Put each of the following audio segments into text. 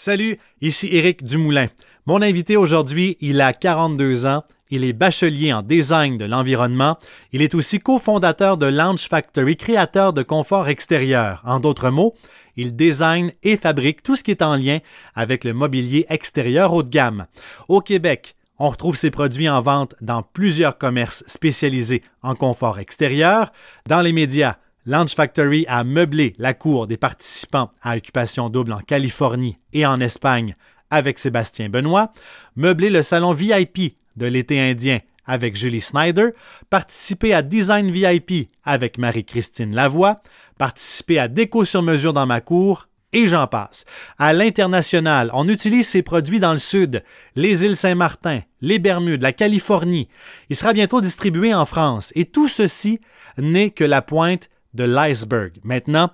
Salut, ici Éric Dumoulin. Mon invité aujourd'hui, il a 42 ans, il est bachelier en design de l'environnement, il est aussi cofondateur de Lounge Factory, créateur de confort extérieur. En d'autres mots, il design et fabrique tout ce qui est en lien avec le mobilier extérieur haut de gamme. Au Québec, on retrouve ses produits en vente dans plusieurs commerces spécialisés en confort extérieur, dans les médias, Lounge Factory a meublé la cour des participants à Occupation Double en Californie et en Espagne avec Sébastien Benoît, meublé le salon VIP de l'été indien avec Julie Snyder, participé à Design VIP avec Marie-Christine Lavoie, participé à Déco sur mesure dans ma cour, et j'en passe. À l'international, on utilise ces produits dans le sud, les îles Saint-Martin, les Bermudes, la Californie. Il sera bientôt distribué en France, et tout ceci n'est que la pointe Maintenant,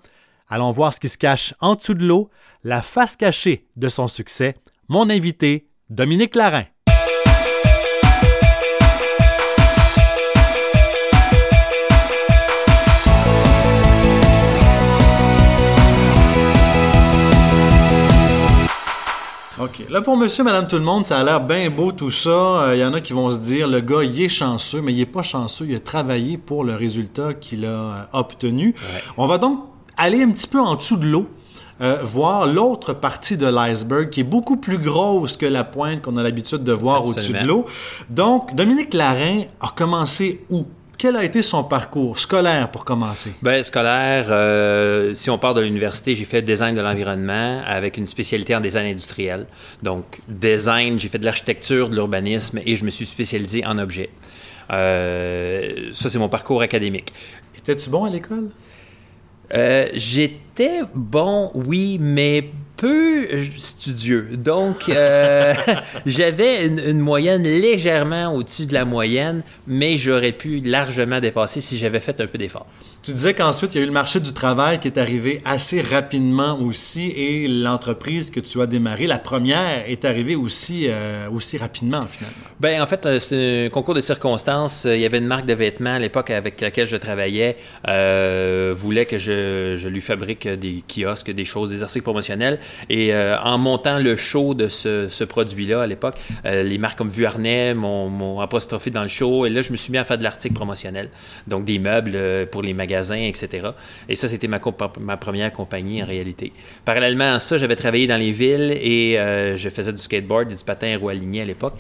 allons voir ce qui se cache en dessous de l'eau, la face cachée de son succès. Mon invité, Dominique Larin. OK. Là, pour monsieur, madame, tout le monde, ça a l'air bien beau tout ça. Il euh, y en a qui vont se dire, le gars, il est chanceux, mais il n'est pas chanceux. Il a travaillé pour le résultat qu'il a euh, obtenu. On va donc aller un petit peu en dessous de l'eau. Euh, voir l'autre partie de l'iceberg qui est beaucoup plus grosse que la pointe qu'on a l'habitude de voir au-dessus de l'eau. Donc, Dominique Larin a commencé où? Quel a été son parcours scolaire pour commencer? Bien, scolaire, euh, si on part de l'université, j'ai fait design de l'environnement avec une spécialité en design industriel. Donc, design, j'ai fait de l'architecture, de l'urbanisme et je me suis spécialisé en objets. Euh, ça, c'est mon parcours académique. Étais-tu bon à l'école? Euh, j'étais bon, oui, mais peu studieux. Donc, euh, j'avais une, moyenne légèrement au-dessus de la moyenne, mais j'aurais pu largement dépasser si j'avais fait un peu d'effort. Tu disais qu'ensuite, il y a eu le marché du travail qui est arrivé assez rapidement aussi et l'entreprise que tu as démarrée, la première, est arrivée aussi, euh, aussi rapidement finalement. Ben en fait, euh, c'est un concours de circonstances. Il y avait une marque de vêtements à l'époque avec laquelle je travaillais, euh, voulait que je, je, lui fabrique des kiosques, des choses, des articles promotionnels. Et euh, en montant le show de ce, produit-là à l'époque, les marques comme Vuarnet m'ont apostrophé dans le show et là, je me suis mis à faire de l'article promotionnel. Donc des meubles pour les magasins etc. Et ça, c'était ma, première compagnie en réalité. Parallèlement à ça, j'avais travaillé dans les villes et euh, je faisais du skateboard du patin à roues à l'époque.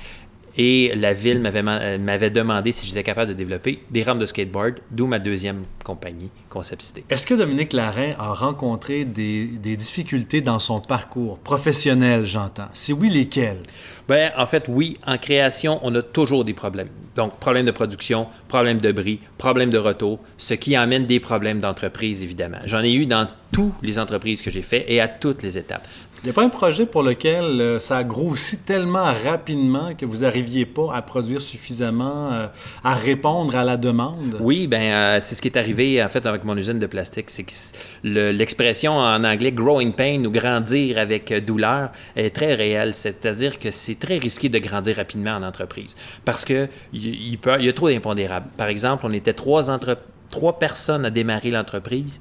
Et la ville euh, m'avait demandé si j'étais capable de développer des rampes de skateboard, d'où ma deuxième compagnie, Concept Cité. Est-ce que Dominique Larin a rencontré des, des difficultés dans son parcours professionnel, j'entends? Si oui, lesquelles? Ben, en fait, oui. En création, on a toujours des problèmes. Donc, problème de production, problème de bris, problème de retour, ce qui amène des problèmes d'entreprise, évidemment. J'en ai eu dans toutes les entreprises que j'ai fait et à toutes les étapes. Il n'y a pas un projet pour lequel euh, ça a grossi tellement rapidement que vous n'arriviez pas à produire suffisamment, euh, à répondre à la demande? Oui, ben euh, c'est ce qui est arrivé en fait avec mon usine de plastique. C'est que l'expression en anglais growing pain ou grandir avec douleur est très réelle. C'est-à-dire que c'est très risqué de grandir rapidement en entreprise parce que il, y a trop d'impondérables. Par exemple, on était trois, entre, trois personnes à démarrer l'entreprise.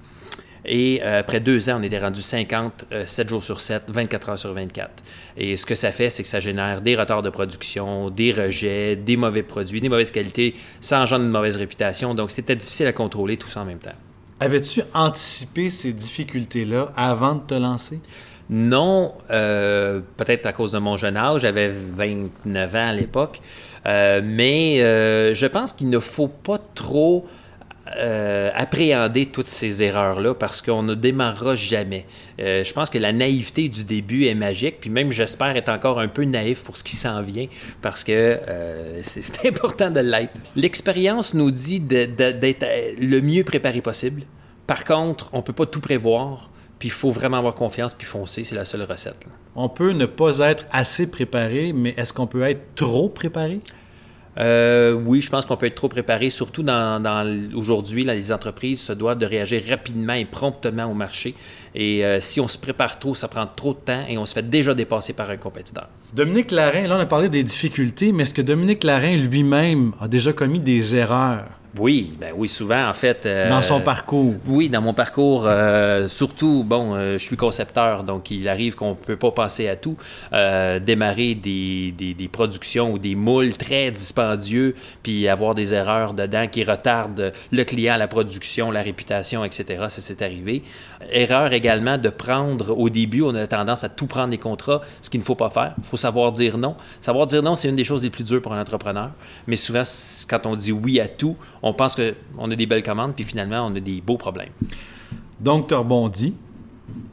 Et euh, après deux ans, on était rendu 50, 7 euh, jours sur 7, 24 heures sur 24. Et ce que ça fait, c'est que ça génère des retards de production, des rejets, des mauvais produits, des mauvaises qualités, ça engendre une mauvaise réputation. Donc, c'était difficile à contrôler tout ça en même temps. Avais-tu anticipé ces difficultés-là avant de te lancer? Non, euh, peut-être à cause de mon jeune âge, j'avais 29 ans à l'époque, mais je pense qu'il ne faut pas trop euh, appréhender toutes ces erreurs-là parce qu'on ne démarrera jamais. Euh, je pense que la naïveté du début est magique, puis même j'espère être encore un peu naïf pour ce qui s'en vient parce que euh, c'est important de l'être. L'expérience nous dit d'être le mieux préparé possible. Par contre, on ne peut pas tout prévoir. Puis il faut vraiment avoir confiance puis foncer, c'est la seule recette. On peut ne pas être assez préparé, mais est-ce qu'on peut être trop préparé? Euh, oui, je pense qu'on peut être trop préparé, surtout dans, aujourd'hui, les entreprises se doivent de réagir rapidement et promptement au marché. Et euh, si on se prépare trop, ça prend trop de temps et on se fait déjà dépasser par un compétiteur. Dominique Larin, là on a parlé des difficultés, mais est-ce que Dominique Larin lui-même a déjà commis des erreurs? Oui, ben oui, souvent en fait. Euh, dans son parcours. Oui, dans mon parcours, euh, surtout, bon, euh, je suis concepteur, donc il arrive qu'on ne peut pas penser à tout. démarrer des, des, des, productions ou des moules très dispendieux, puis avoir des erreurs dedans qui retardent le client, la production, la réputation, etc. Ça s'est arrivé. Erreur également de prendre, au début, on a tendance à tout prendre les contrats, ce qu'il ne faut pas faire. Il faut savoir dire non. Savoir dire non, c'est une des choses les plus dures pour un entrepreneur. Mais souvent, quand on dit oui à tout, on pense qu'on a des belles commandes, puis finalement, on a des beaux problèmes. Donc, tu as rebondi.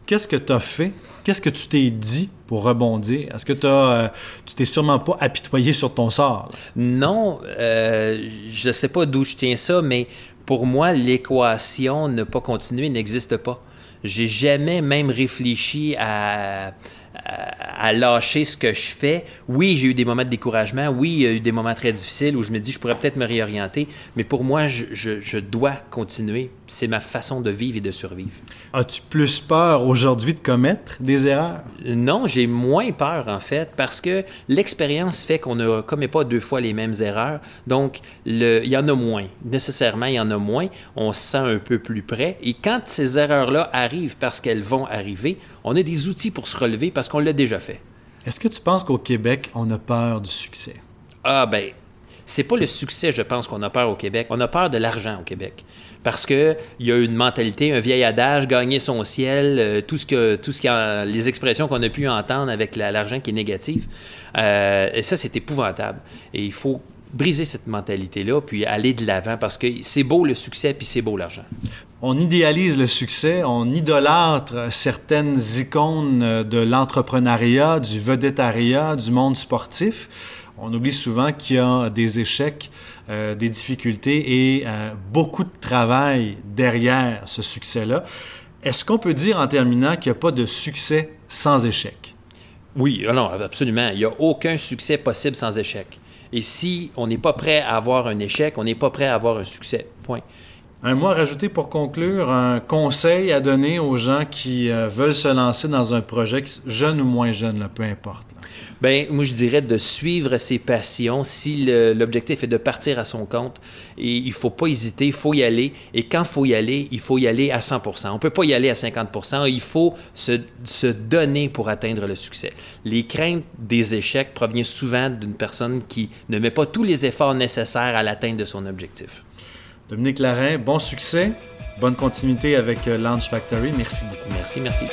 Qu'est-ce que tu as fait? Qu'est-ce que tu t'es dit pour rebondir? Est-ce que euh, tu t'es sûrement pas apitoyé sur ton sort? Non, euh, je ne sais pas d'où je tiens ça, mais pour moi, l'équation ne pas continuer n'existe pas. J'ai jamais même réfléchi à à, lâcher ce que je fais. Oui, j'ai eu des moments de découragement. Oui, il y a eu des moments très difficiles où je me dis, je pourrais peut-être me réorienter. Mais pour moi, je, je dois continuer. C'est ma façon de vivre et de survivre. As-tu plus peur aujourd'hui de commettre des erreurs? Non, j'ai moins peur en fait parce que l'expérience fait qu'on ne commet pas deux fois les mêmes erreurs. Donc, le, il y en a moins. Nécessairement, il y en a moins. On se sent un peu plus près. Et quand ces erreurs-là arrivent parce qu'elles vont arriver, on a des outils pour se relever parce qu'on l'a déjà fait. Est-ce que tu penses qu'au Québec, on a peur du succès? Ah ben, c'est pas le succès, je pense, qu'on a peur au Québec. On a peur de l'argent au Québec. Parce qu'il y a une mentalité, un vieil adage, gagner son ciel, euh, tout ce que, tout ce qui les expressions qu'on a pu entendre avec l'argent qui est négatif. Euh, et ça, c'est épouvantable. Et il faut briser cette mentalité-là, puis aller de l'avant, parce que c'est beau le succès, puis c'est beau l'argent. On idéalise le succès, on idolâtre certaines icônes de l'entrepreneuriat, du vedettariat, du monde sportif on oublie souvent qu'il y a des échecs, euh, des difficultés et euh, beaucoup de travail derrière ce succès-là. Est-ce qu'on peut dire en terminant qu'il n'y a pas de succès sans échec? Oui, ah non, absolument. Il n'y a aucun succès possible sans échec. Et si on n'est pas prêt à avoir un échec, on n'est pas prêt à avoir un succès. Point. Un mot à rajouter pour conclure, un conseil à donner aux gens qui euh, veulent se lancer dans un projet, jeune ou moins jeune, peu importe. Ben, moi, je dirais de suivre ses passions. Si l'objectif est de partir à son compte, et il faut pas hésiter, il faut y aller. Et quand faut y aller, il faut y aller à 100 On peut pas y aller à 50 Il faut se, se donner pour atteindre le succès. Les craintes des échecs proviennent souvent d'une personne qui ne met pas tous les efforts nécessaires à l'atteinte de son objectif. Dominique Larin, bon succès, bonne continuité avec euh, Launch Factory. Merci beaucoup. Merci, merci.